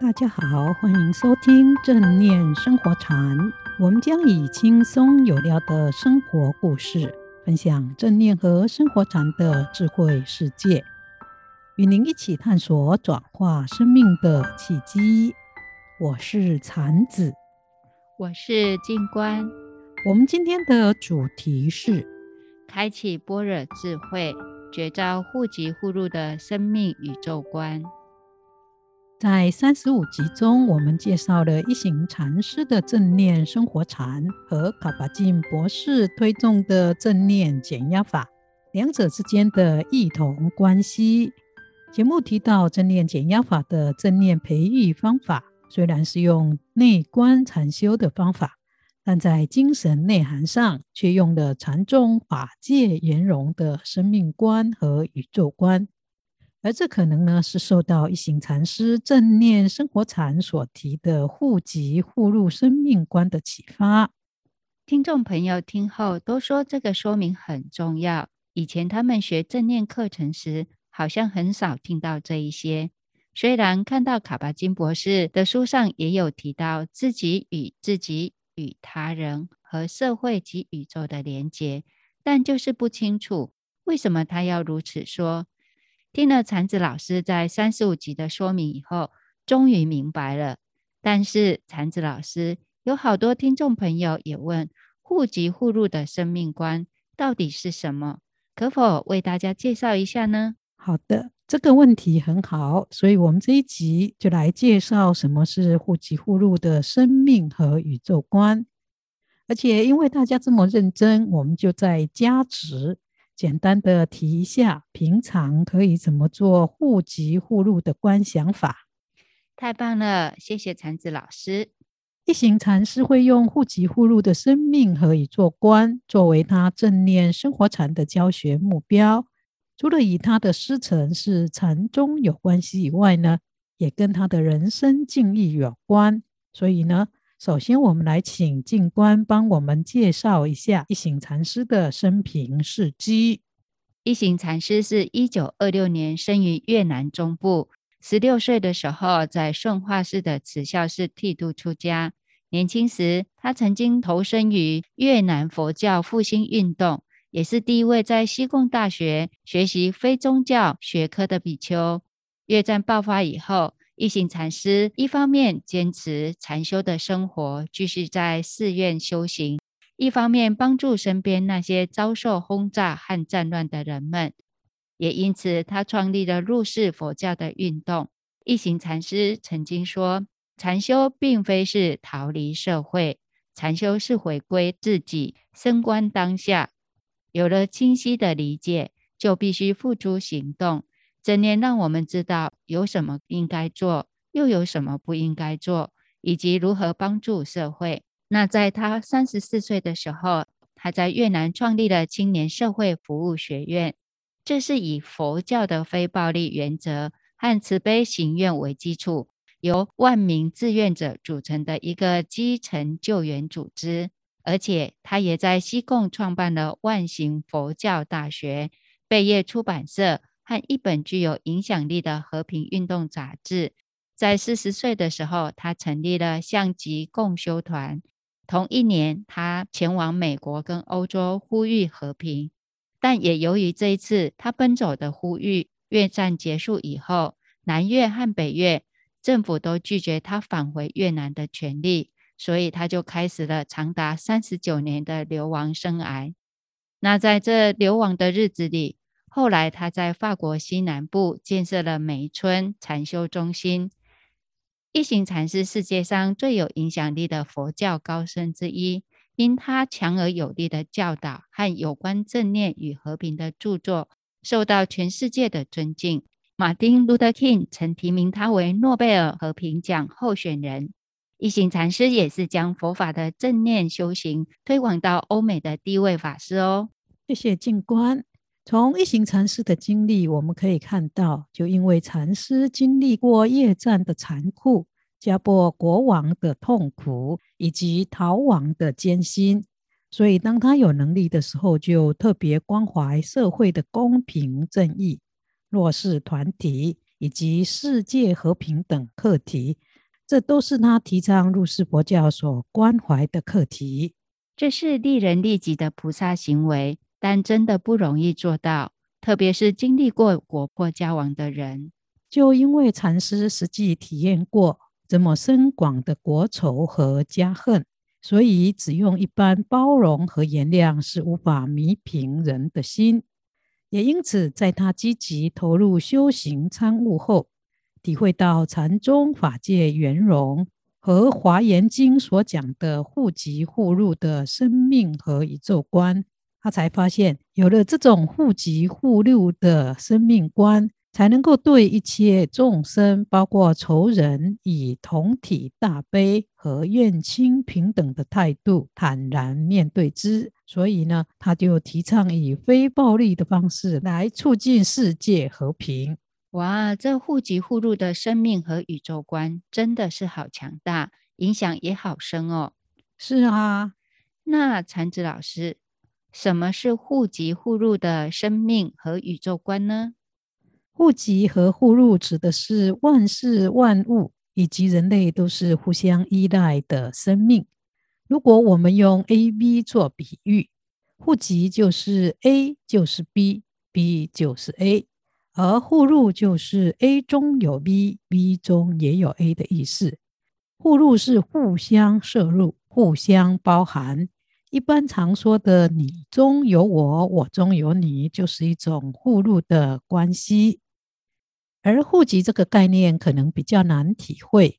大家好，欢迎收听正念生活禅。我们将以轻松有料的生活故事，分享正念和生活禅的智慧世界，与您一起探索转化生命的契机。我是禅子，我是静观。我们今天的主题是开启般若智慧，觉照护疾护入的生命宇宙观。在三十五集中，我们介绍了一行禅师的正念生活禅和卡巴金博士推动的正念减压法，两者之间的异同关系。节目提到正念减压法的正念培育方法，虽然是用内观禅修的方法，但在精神内涵上却用了禅宗法界圆融的生命观和宇宙观。而这可能呢，是受到一行禅师正念生活禅所提的户籍护入生命观的启发。听众朋友听后都说这个说明很重要。以前他们学正念课程时，好像很少听到这一些。虽然看到卡巴金博士的书上也有提到自己与自己与他人和社会及宇宙的连结，但就是不清楚为什么他要如此说。听了禅子老师在三十五集的说明以后，终于明白了。但是禅子老师有好多听众朋友也问：户籍护入的生命观到底是什么？可否为大家介绍一下呢？好的，这个问题很好，所以我们这一集就来介绍什么是户籍护入的生命和宇宙观。而且因为大家这么认真，我们就在加值。简单的提一下，平常可以怎么做护籍护入的观想法？太棒了，谢谢禅子老师。一行禅师会用护籍护入的生命和以做观作为他正念生活禅的教学目标。除了与他的师承是禅宗有关系以外呢，也跟他的人生境遇有关。所以呢，首先，我们来请静观帮我们介绍一下一行禅师的生平事迹。一行禅师是一九二六年生于越南中部，十六岁的时候在顺化市的慈孝寺剃度出家。年轻时，他曾经投身于越南佛教复兴运动，也是第一位在西贡大学学习非宗教学科的比丘。越战爆发以后，一行禅师一方面坚持禅修的生活，继续在寺院修行；一方面帮助身边那些遭受轰炸和战乱的人们。也因此，他创立了入世佛教的运动。一行禅师曾经说：“禅修并非是逃离社会，禅修是回归自己，升观当下。有了清晰的理解，就必须付诸行动。”整年让我们知道有什么应该做，又有什么不应该做，以及如何帮助社会。那在他三十四岁的时候，他在越南创立了青年社会服务学院，这是以佛教的非暴力原则和慈悲行愿为基础，由万名志愿者组成的一个基层救援组织。而且，他也在西贡创办了万行佛教大学、贝叶出版社。和一本具有影响力的和平运动杂志。在四十岁的时候，他成立了象极共修团。同一年，他前往美国跟欧洲呼吁和平。但也由于这一次他奔走的呼吁，越战结束以后，南越和北越政府都拒绝他返回越南的权利，所以他就开始了长达三十九年的流亡生涯。那在这流亡的日子里，后来，他在法国西南部建设了梅村禅修中心。一行禅师世界上最有影响力的佛教高僧之一，因他强而有力的教导和有关正念与和平的著作，受到全世界的尊敬。马丁·路德·金曾提名他为诺贝尔和平奖候选人。一行禅师也是将佛法的正念修行推广到欧美的第一位法师哦。谢谢静观。从一行禅师的经历，我们可以看到，就因为禅师经历过夜战的残酷、家破国亡的痛苦，以及逃亡的艰辛，所以当他有能力的时候，就特别关怀社会的公平正义、弱势团体以及世界和平等课题，这都是他提倡入世佛教所关怀的课题。这是利人利己的菩萨行为，但真的不容易做到，特别是经历过国破家亡的人。就因为禅师实际体验过这么深广的国仇和家恨，所以只用一般包容和原谅是无法弥平人的心。也因此，在他积极投入修行参悟后，体会到禅宗法界圆融和《华严经》所讲的互即互入的生命和宇宙观，他才发现，有了这种互即互入的生命观，才能够对一切众生，包括仇人，以同体大悲和愿亲平等的态度坦然面对之。所以呢，他就提倡以非暴力的方式来促进世界和平。哇，这互即互入的生命和宇宙观真的是好强大，影响也好深哦。是啊，那禅子老师，什么是互即互入的生命和宇宙观呢？互即和互入指的是万事万物以及人类都是互相依赖的生命。如果我们用 A、B 做比喻，互即就是 A 就是 B，B 就是 A，而互入就是 A 中有 B，B 中也有 A 的意思。互入是互相摄入、互相包含。一般常说的“你中有我，我中有你”，就是一种互入的关系。而互即这个概念可能比较难体会，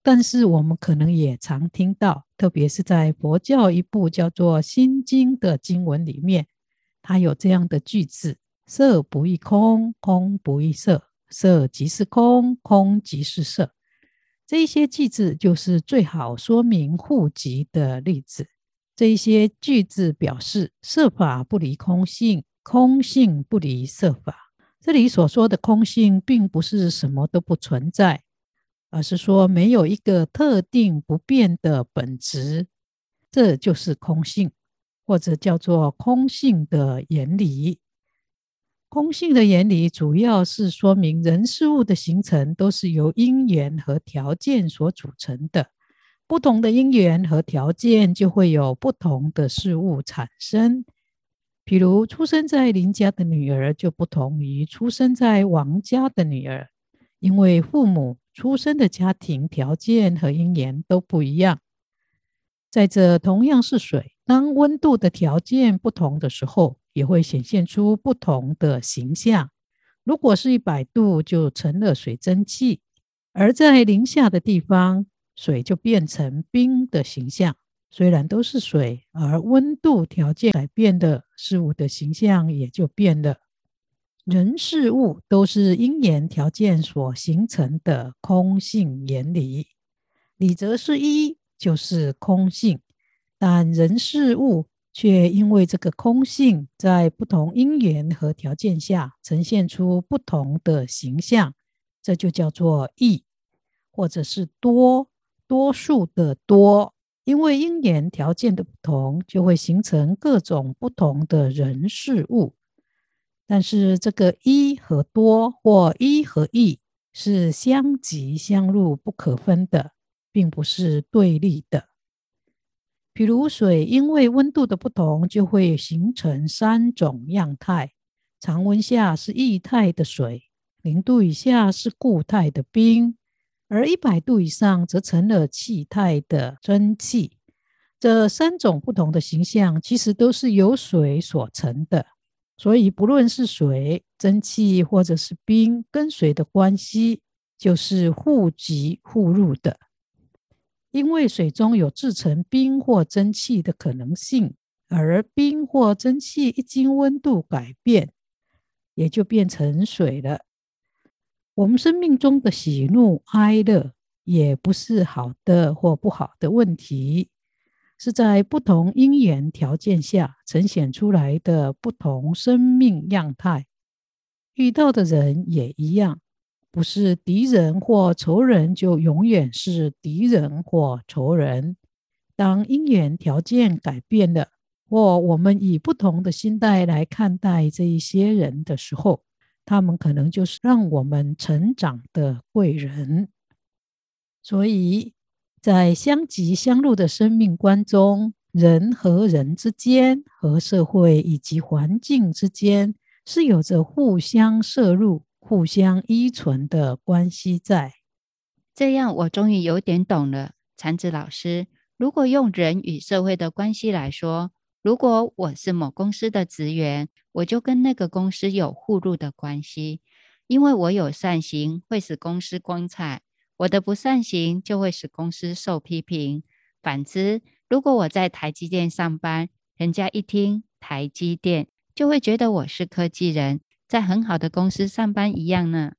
但是我们可能也常听到，特别是在佛教一部叫做《心经》的经文里面，它有这样的句子：“色不异空，空不异色，色即是空，空即是色。”这一些句子就是最好说明互即的例子。这一些句子表示，色法不离空性，空性不离色法。这里所说的空性，并不是什么都不存在，而是说没有一个特定不变的本质，这就是空性，或者叫做空性的原理。空性的原理主要是说明人事物的形成都是由因缘和条件所组成的，不同的因缘和条件就会有不同的事物产生。比如，出生在邻家的女儿就不同于出生在王家的女儿，因为父母出生的家庭条件和因缘都不一样。再者，同样是水，当温度的条件不同的时候，也会显现出不同的形象。如果是一百度，就成了水蒸气；而在零下的地方，水就变成冰的形象。虽然都是水，而温度条件改变的事物的形象也就变了。人事物都是因缘条件所形成的空性原理，理则是一，就是空性。但人事物却因为这个空性，在不同因缘和条件下呈现出不同的形象，这就叫做异，或者是多，多数的多。因为因缘条件的不同，就会形成各种不同的人事物。但是这个一和多或一和异是相即相入不可分的，并不是对立的。比如水，因为温度的不同，就会形成三种样态：常温下是液态的水，零度以下是固态的冰。而一百度以上则成了气态的蒸汽。这三种不同的形象，其实都是由水所成的。所以，不论是水、蒸汽或者是冰，跟水的关系就是互即互入的。因为水中有制成冰或蒸汽的可能性，而冰或蒸汽一经温度改变，也就变成水了。我们生命中的喜怒哀乐，也不是好的或不好的问题，是在不同因缘条件下呈现出来的不同生命样态。遇到的人也一样，不是敌人或仇人，就永远是敌人或仇人。当因缘条件改变了，或我们以不同的心态来看待这一些人的时候，他们可能就是让我们成长的贵人。所以在相即相入的生命观中，人和人之间、和社会以及环境之间，是有着互相摄入、互相依存的关系在。这样，我终于有点懂了，禅子老师。如果用人与社会的关系来说，如果我是某公司的职员，我就跟那个公司有互入的关系，因为我有善行会使公司光彩，我的不善行就会使公司受批评。反之，如果我在台积电上班，人家一听台积电，就会觉得我是科技人，在很好的公司上班一样呢。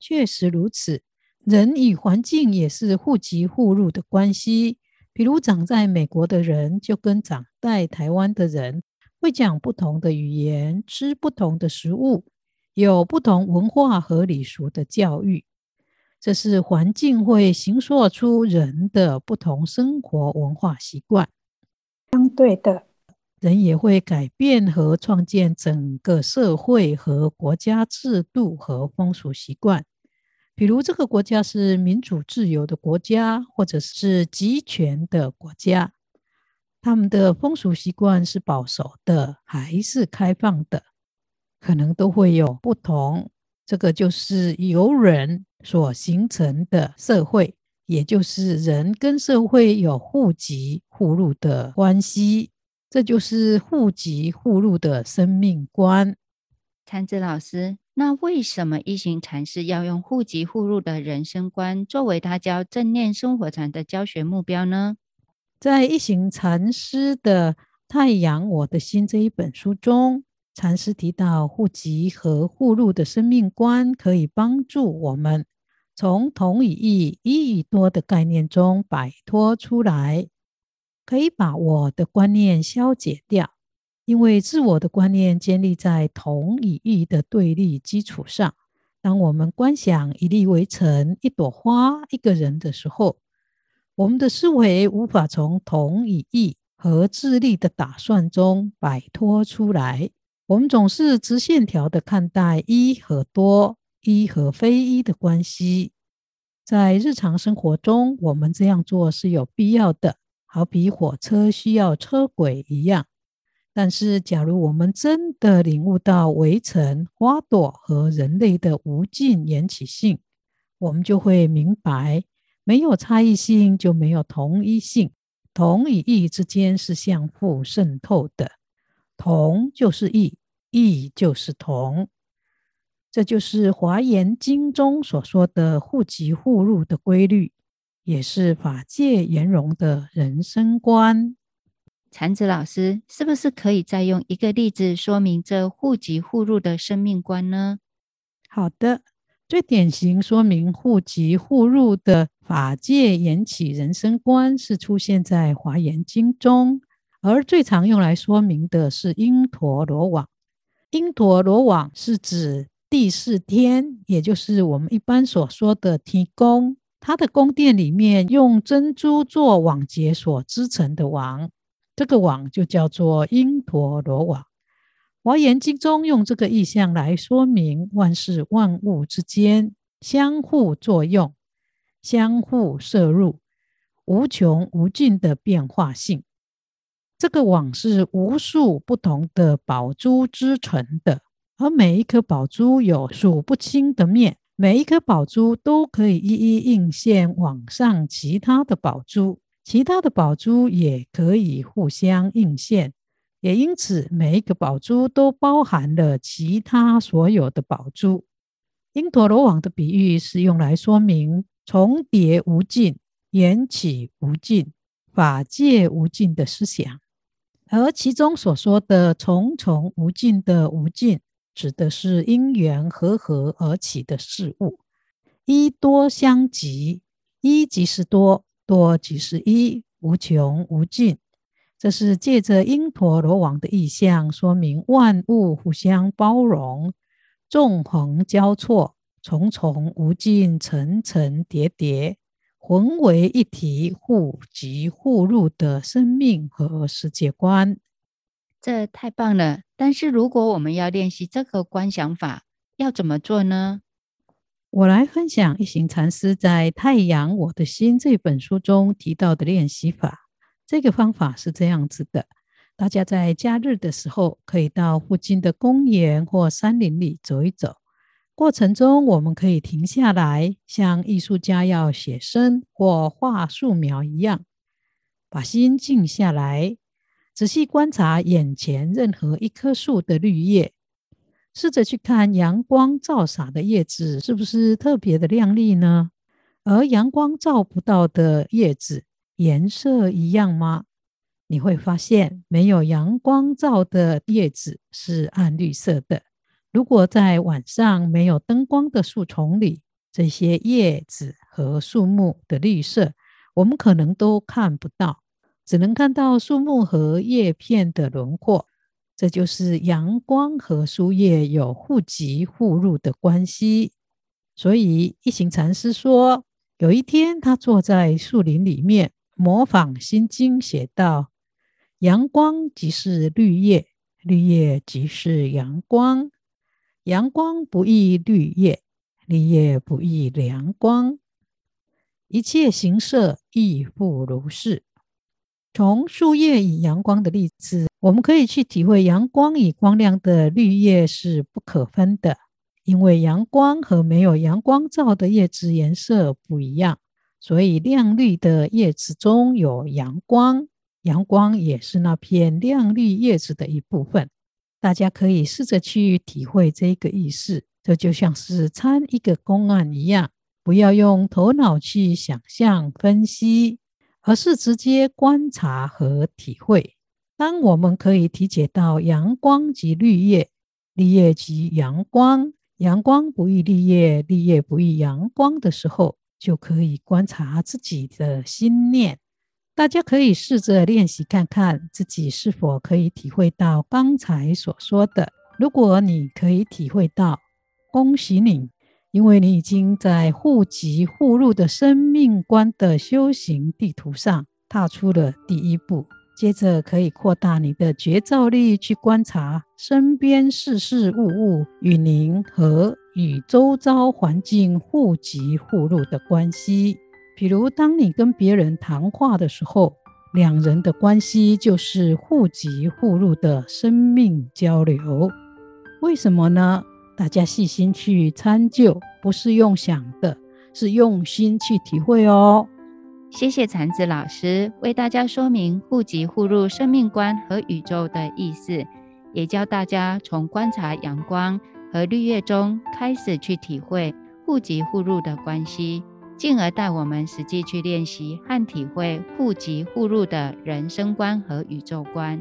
确实如此，人与环境也是互即互入的关系。比如长在美国的人，就跟长在台湾的人，会讲不同的语言，吃不同的食物，有不同文化和礼俗的教育。这是环境会形塑出人的不同生活文化习惯。相对的，人也会改变和创建整个社会和国家制度和风俗习惯。比如，这个国家是民主自由的国家，或者是集权的国家，他们的风俗习惯是保守的还是开放的，可能都会有不同。这个就是由人所形成的社会，也就是人跟社会有互即互入的关系，这就是互即互入的生命观。禅子老师。那为什么一行禅师要用互即互入的人生观作为他教正念生活禅的教学目标呢？在一行禅师的《太阳我的心》这一本书中，禅师提到互即和互入的生命观可以帮助我们从同与异、异与多的概念中摆脱出来，可以把我的观念消解掉。因为自我的观念建立在同与异的对立基础上，当我们观想一粒微尘、一朵花、一个人的时候，我们的思维无法从同与异和自立的打算中摆脱出来。我们总是直线条的看待一和多、一和非一的关系。在日常生活中，我们这样做是有必要的，好比火车需要车轨一样。但是，假如我们真的领悟到微尘、花朵和人类的无尽缘起性，我们就会明白，没有差异性就没有同一性，同与异之间是相互渗透的，同就是异，异就是同，这就是《华严经》中所说的互即互入的规律，也是法界圆融的人生观。禅子老师，是不是可以再用一个例子说明这互即互入的生命观呢？好的，最典型说明互即互入的法界缘起人生观是出现在《华严经》中，而最常用来说明的是因陀罗网。因陀罗网是指第四天，也就是我们一般所说的提供，它的宫殿里面用珍珠做网结所织成的网。这个网就叫做因陀罗网。华严经中用这个意象来说明万事万物之间相互作用、相互摄入、无穷无尽的变化性。这个网是无数不同的宝珠织成的，而每一颗宝珠有数不清的面，每一颗宝珠都可以一一映现网上其他的宝珠。其他的宝珠也可以互相映现，也因此每一个宝珠都包含了其他所有的宝珠。因陀罗网的比喻是用来说明重叠无尽、缘起无尽、法界无尽的思想，而其中所说的重重无尽的无尽，指的是因缘和合而起的事物，一多相即，一即是多。多即是一，无穷无尽，这是借着因陀罗网的意象，说明万物互相包容，纵横交错，重重无尽，层层叠叠，混为一体，互即互入的生命和世界观。这太棒了！但是如果我们要练习这个观想法，要怎么做呢？我来分享一行禅师在《太阳我的心》这本书中提到的练习法。这个方法是这样子的：大家在假日的时候，可以到附近的公园或山林里走一走。过程中，我们可以停下来，像艺术家要写生或画素描一样，把心静下来，仔细观察眼前任何一棵树的绿叶。试着去看阳光照洒的叶子是不是特别的亮丽呢？而阳光照不到的叶子颜色一样吗？你会发现，没有阳光照的叶子是暗绿色的。如果在晚上没有灯光的树丛里，这些叶子和树木的绿色，我们可能都看不到，只能看到树木和叶片的轮廓。这就是阳光和树叶有互即互入的关系。所以一行禅师说，有一天他坐在树林里面，模仿《心经》写道：“阳光即是绿叶，绿叶即是阳光。阳光不异绿叶，绿叶不异阳光。一切形色亦复如是。”从树叶与阳光的例子，我们可以去体会阳光与光亮的绿叶是不可分的，因为阳光和没有阳光照的叶子颜色不一样，所以亮绿的叶子中有阳光，阳光也是那片亮绿叶子的一部分。大家可以试着去体会这个意思，这就像是参一个公案一样，不要用头脑去想象分析。而是直接观察和体会。当我们可以体解到阳光即绿叶，绿叶即阳光，阳光不异绿叶，绿叶不异阳光的时候，就可以观察自己的心念。大家可以试着练习看看，自己是否可以体会到刚才所说的。如果你可以体会到，恭喜你。因为你已经在互即互入的生命观的修行地图上踏出了第一步，接着可以扩大你的觉照力，去观察身边事事物物与您和与周遭环境互即互入的关系。比如，当你跟别人谈话的时候，两人的关系就是互即互入的生命交流。为什么呢？大家细心去参究，不是用想的，是用心去体会哦。谢谢禅子老师为大家说明互即互入生命观和宇宙的意思，也教大家从观察阳光和绿叶中开始去体会互即互入的关系，进而带我们实际去练习和体会互即互入的人生观和宇宙观。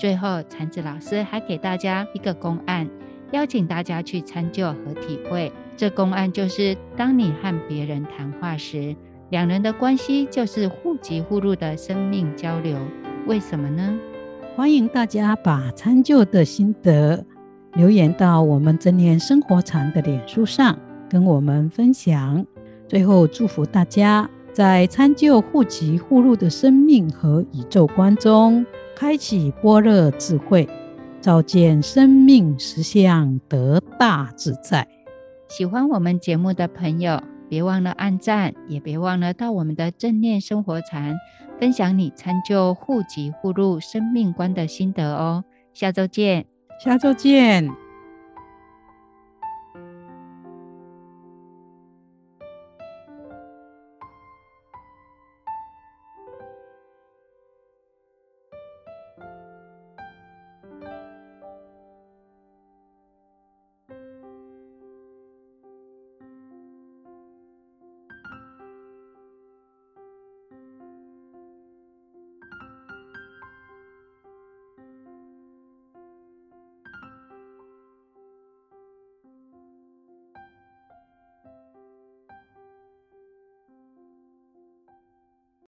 最后，禅子老师还给大家一个公案。邀请大家去参究和体会，这公案就是：当你和别人谈话时，两人的关系就是互即互入的生命交流。为什么呢？欢迎大家把参究的心得留言到我们正念生活禅的脸书上，跟我们分享。最后，祝福大家在参究互即互入的生命和宇宙观中，开启般若智慧。照见生命实相，得大自在。喜欢我们节目的朋友，别忘了按赞，也别忘了到我们的正念生活禅分享你参究互即互入生命观的心得哦。下周见，下周见。